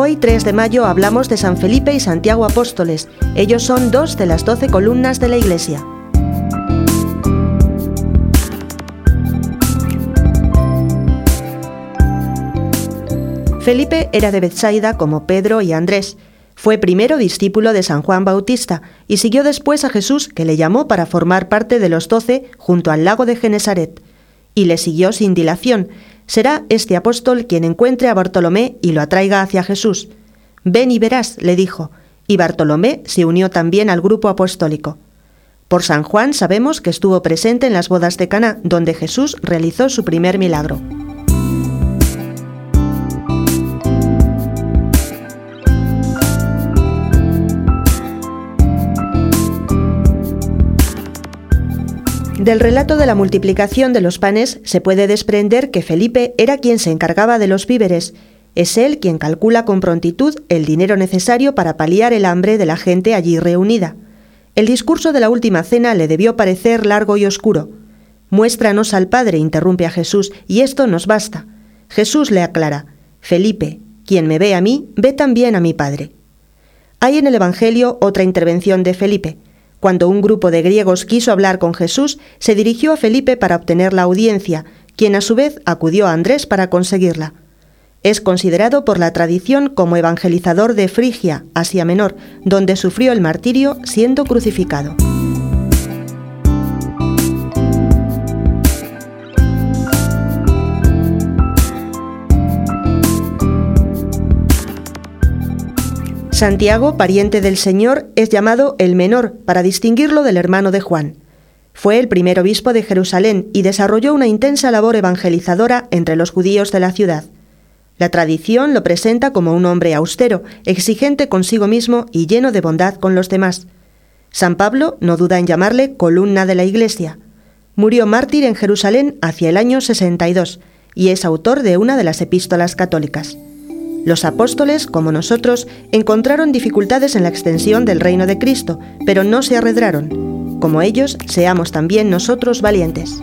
Hoy, 3 de mayo, hablamos de San Felipe y Santiago Apóstoles. Ellos son dos de las doce columnas de la Iglesia. Felipe era de Bethsaida como Pedro y Andrés. Fue primero discípulo de San Juan Bautista y siguió después a Jesús, que le llamó para formar parte de los doce junto al lago de Genesaret. Y le siguió sin dilación. Será este apóstol quien encuentre a Bartolomé y lo atraiga hacia Jesús. Ven y verás, le dijo, y Bartolomé se unió también al grupo apostólico. Por San Juan sabemos que estuvo presente en las bodas de Cana, donde Jesús realizó su primer milagro. Del relato de la multiplicación de los panes se puede desprender que Felipe era quien se encargaba de los víveres. Es él quien calcula con prontitud el dinero necesario para paliar el hambre de la gente allí reunida. El discurso de la última cena le debió parecer largo y oscuro. Muéstranos al Padre, interrumpe a Jesús, y esto nos basta. Jesús le aclara, Felipe, quien me ve a mí, ve también a mi Padre. Hay en el Evangelio otra intervención de Felipe. Cuando un grupo de griegos quiso hablar con Jesús, se dirigió a Felipe para obtener la audiencia, quien a su vez acudió a Andrés para conseguirla. Es considerado por la tradición como evangelizador de Frigia, Asia Menor, donde sufrió el martirio siendo crucificado. Santiago, pariente del Señor, es llamado el menor para distinguirlo del hermano de Juan. Fue el primer obispo de Jerusalén y desarrolló una intensa labor evangelizadora entre los judíos de la ciudad. La tradición lo presenta como un hombre austero, exigente consigo mismo y lleno de bondad con los demás. San Pablo no duda en llamarle columna de la Iglesia. Murió mártir en Jerusalén hacia el año 62 y es autor de una de las epístolas católicas. Los apóstoles, como nosotros, encontraron dificultades en la extensión del reino de Cristo, pero no se arredraron. Como ellos, seamos también nosotros valientes.